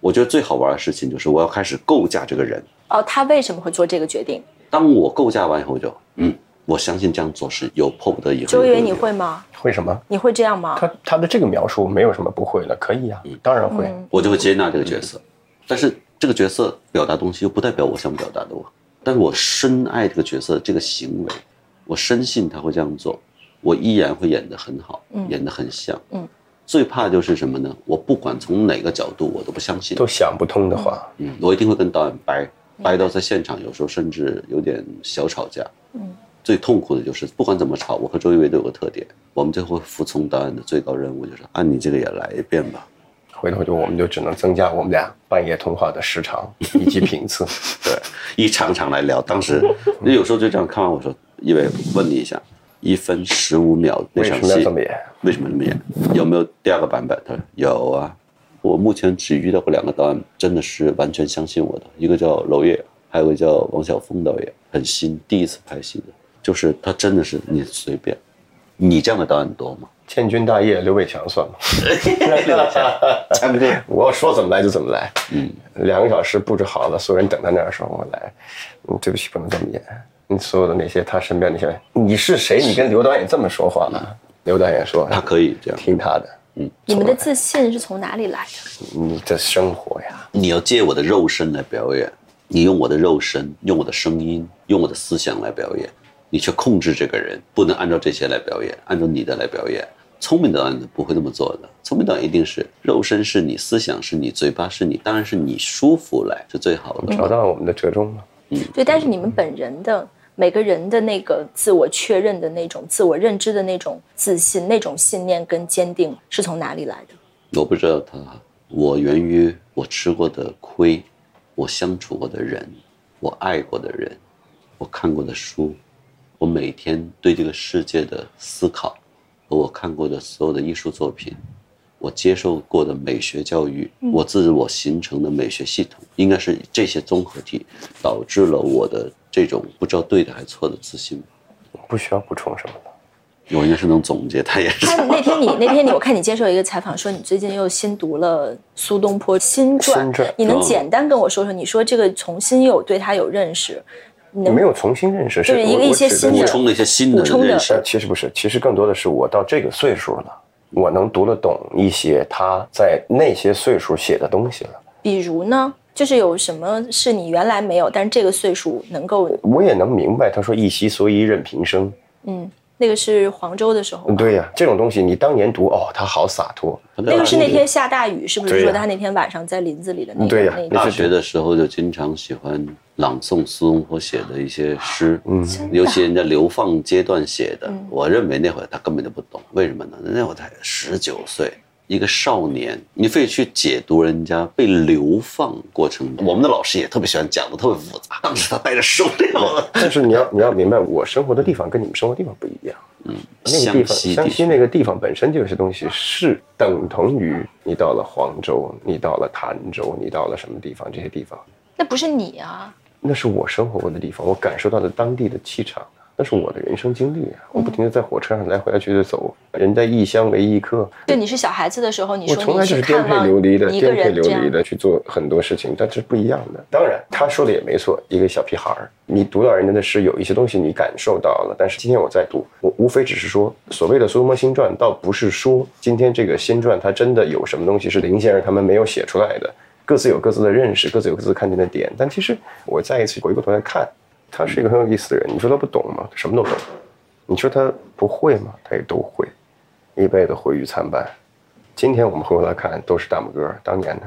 我觉得最好玩的事情就是我要开始构架这个人。哦，他为什么会做这个决定？当我构架完以后，就嗯，我相信这样做是有迫不得已。周为你会吗？会什么？你会这样吗？他他的这个描述没有什么不会的，可以呀，当然会。我就会接纳这个角色，但是这个角色表达东西又不代表我想表达的我，但是我深爱这个角色这个行为。我深信他会这样做，我依然会演得很好，演得很像。嗯，最怕就是什么呢？我不管从哪个角度，我都不相信，都想不通的话，嗯，我一定会跟导演掰，掰到在现场，有时候甚至有点小吵架。嗯，最痛苦的就是不管怎么吵，我和周一围都有个特点，我们最后服从导演的最高任务，就是按你这个也来一遍吧。回头就我们就只能增加我们俩半夜通话的时长以及频次，[laughs] 对，一场场来聊。当时那 [laughs] 有时候就这样看完，我说。因为问你一下，一分十五秒那场戏为什么演？为什么这么演？有没有第二个版本？他说有啊。我目前只遇到过两个导演，真的是完全相信我的，一个叫娄烨，还有个叫王晓峰导演，很新，第一次拍戏的，就是他真的是你随便。你这样的导演多吗？千军大业，刘伟强算吗？刘伟强，对，我说怎么来就怎么来。嗯，两个小时布置好了，所有人等在那儿的时候，我来。嗯，对不起，不能这么演。你所有的那些，他身边那些，你是谁？你跟刘导演这么说话呢？刘导演说他可以这样听他的。嗯，你们的自信是从哪里来的？你的生活呀，你要借我的肉身来表演，你用我的肉身，用我的声音，用我的思想来表演，你去控制这个人，不能按照这些来表演，按照你的来表演。聪明导演不会这么做的，聪明导演一定是肉身是你，思想是你，嘴巴是你，当然是你舒服来是最好的。找到我们的折中了。嗯，对，但是你们本人的。每个人的那个自我确认的那种自我认知的那种自信、那种信念跟坚定是从哪里来的？我不知道他，我源于我吃过的亏，我相处过的人，我爱过的人，我看过的书，我每天对这个世界的思考，和我看过的所有的艺术作品，我接受过的美学教育，我自我形成的美学系统，应该是这些综合体导致了我的。这种不知道对的还是错的自信，不需要补充什么的。我应该是能总结，他也是。他那天你 [laughs] 那天你我看你接受一个采访，说你最近又新读了苏东坡新传，新传你能简单跟我说说？你说这个重新又对他有认识，你没有重新认识，是一个一些新的补充了一些新的认识呃，。其实不是，其实更多的是我到这个岁数了，我能读得懂一些他在那些岁数写的东西了。比如呢，就是有什么是你原来没有，但是这个岁数能够，我也能明白，他说一夕所以任平生。嗯，那个是黄州的时候，对呀、这种东西你当年读哦，他好洒脱。那个是那天下大雨，是不是说他那天晚上在林子里的那个对呀那个？大学的时候就经常喜欢朗诵苏东坡写的一些诗，嗯，尤其人家流放阶段写的，我认为那会儿他根本就不懂，为什么呢？那会儿才十九岁，一个少年，你非去解读人家被流放过程，我们的老师也特别喜欢讲的特别复杂，当时他带着手镣的，但是你要你要明白，我生活的地方跟你们生活地方不一样。嗯，那个地方，湘西湘西那个地方本身就有些东西是等同于你到了黄州，你到了潭州，你到了什么地方，这些地方，那不是你啊，那是我生活过的地方，我感受到的当地的气场，那是我的人生经历啊！我不停的在火车上来回来去的走，人在异乡为异客，对，你是小孩子的时候，你我说从来就是颠沛流离的，颠沛流离，的去做很多事情，但是不一样的。当然，他说的也没错，一个小屁孩儿，你读到人家的诗，有一些东西你感受到了，但是今天我在读，我无非只是说，所谓的苏东坡新传，倒不是说今天这个新传它真的有什么东西是林先生他们没有写出来的，各自有各自的认识，各自有各自看见的点。但其实我再一次回过头来看，他是一个很有意思的人。你说他不懂吗？他什么都懂。你说他不会吗？他也都会，一辈子毁誉参半。今天我们回过来看，都是大拇哥。当年呢，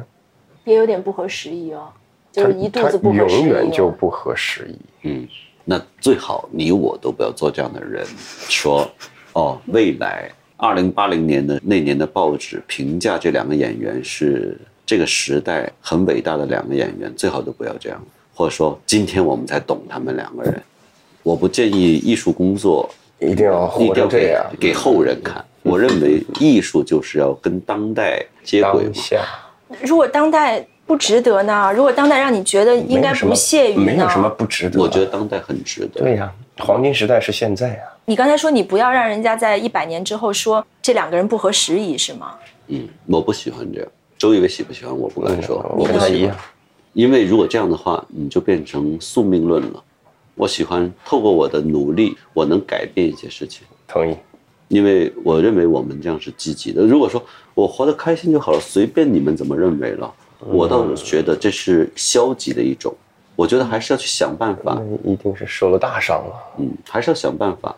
也有点不合时宜哦，就是一肚子不合时宜、哦。永远就不合时宜。嗯，那最好你我都不要做这样的人，说哦，未来二零八零年的那年的报纸评价这两个演员是这个时代很伟大的两个演员，最好都不要这样，或者说今天我们才懂他们两个人。我不建议艺术工作一定要一定要这样，给后人看。我认为艺术就是要跟当代接轨嘛。下如果当代不值得呢？如果当代让你觉得应该什么不屑于呢？没有什么不值得。我觉得当代很值得。对呀、黄金时代是现在啊。你刚才说你不要让人家在一百年之后说这两个人不合时宜，是吗？嗯，我不喜欢这样。周一围喜不喜欢我不敢说，我跟他一样。因为如果这样的话，你就变成宿命论了。我喜欢透过我的努力，我能改变一些事情。同意。因为我认为我们这样是积极的。如果说我活得开心就好了，随便你们怎么认为了，我倒是觉得这是消极的一种。我觉得还是要去想办法，那一定是受了大伤了。嗯，还是要想办法。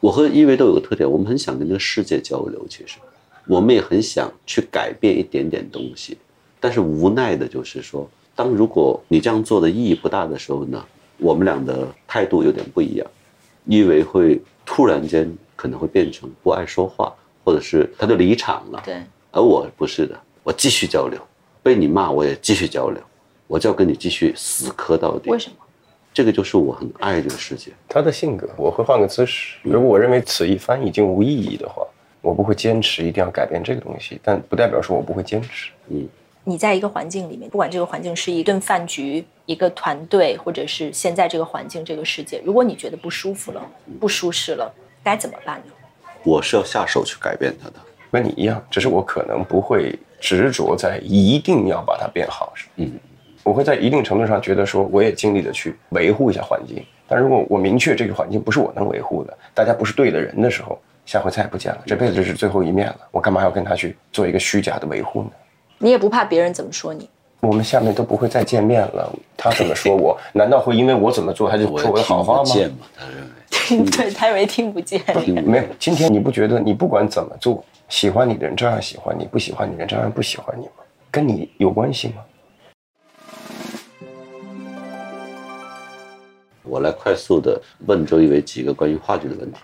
我和一维都有个特点，我们很想跟这个世界交流，其实我们也很想去改变一点点东西，但是无奈的就是说，当如果你这样做的意义不大的时候呢，我们俩的态度有点不一样，因为会突然间可能会变成不爱说话，或者是他就离场了，对，而我不是的，我继续交流，被你骂我也继续交流，我就要跟你继续死磕到底。为什么？这个就是我很爱这个世界。他的性格，我会换个姿势。如果我认为此一番已经无意义的话，我不会坚持一定要改变这个东西，但不代表说我不会坚持。你在一个环境里面，不管这个环境是一顿饭局、一个团队，或者是现在这个环境、这个世界，如果你觉得不舒服了、不舒适了，该怎么办呢？我是要下手去改变它的。跟你一样，只是我可能不会执着在一定要把它变好。嗯，我会在一定程度上觉得说，我也尽力的去维护一下环境。但如果我明确这个环境不是我能维护的，大家不是对的人的时候，下回再也不见了，这辈子就是最后一面了。我干嘛要跟他去做一个虚假的维护呢？你也不怕别人怎么说你？我们下面都不会再见面了，他怎么说我？[laughs] 难道会因为我怎么做，他就说我的好话吗？听不见嘛，他认为对他以为听不见。没有，今天你不觉得你不管怎么做，喜欢你的人照样喜欢你，不喜欢你的人照样不喜欢你吗？跟你有关系吗？我来快速的问周一围几个关于话剧的问题。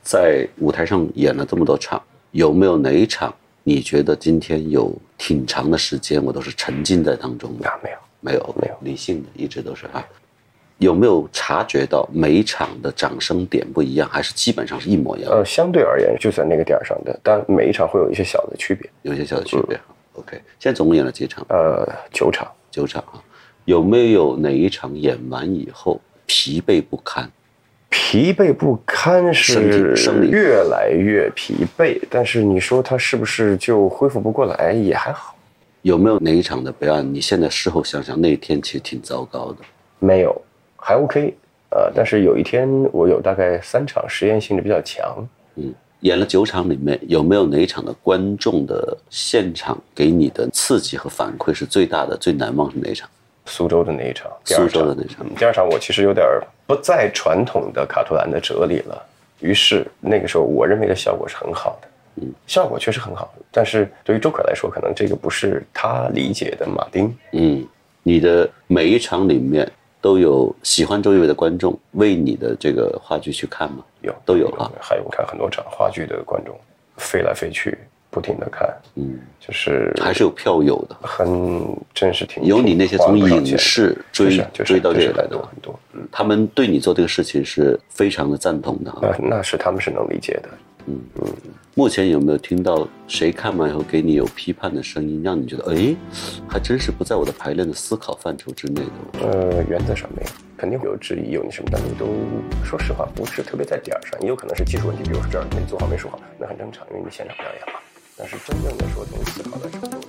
在舞台上演了这么多场，有没有哪一场你觉得今天有挺长的时间我都是沉浸在当中的？啊，没有，没有，没有理性的一直都是啊。有没有察觉到每一场的掌声点不一样，还是基本上是一模一样？呃，相对而言就在那个点儿上的，但每一场会有一些小的区别。有些小的区别。OK，现在总共演了几场？呃，九场，九场啊。有没有哪一场演完以后疲惫不堪？疲疲惫不堪是越来越疲惫，但是你说他是不是就恢复不过来也还好。有没有哪一场的表演？你现在事后想想，那一天其实挺糟糕的。没有，还 OK。呃，但是有一天我有大概三场实验性的比较强。嗯，演了九场里面有没有哪一场的观众的现场给你的刺激和反馈是最大的、最难忘是哪一场？苏州的那一场，苏州的那场。第二场我其实有点不在传统的卡图兰的哲理了，于是那个时候我认为的效果是很好的。嗯，效果确实很好，但是对于周可来说，可能这个不是他理解的马丁。嗯，你的每一场里面。都有喜欢周一围的观众为你的这个话剧去看吗？有，都有啊。还有看很多场话剧的观众，飞来飞去，不停的看。嗯，就是还是有票友的，很真是挺有你那些从影视追追到这个来的很多。嗯，他们对你做这个事情是非常的赞同的啊。那那是他们是能理解的。嗯嗯，目前有没有听到谁看完以后给你有批判的声音，让你觉得哎，还真是不在我的排练的思考范畴之内的？呃，原则上没有，肯定会有质疑，有你什么，但你都说实话不是特别在点儿上，也有可能是技术问题，比如说这儿没做好没说好，那很正常，因为你现场表演嘛。那是真正的说从思考的程度。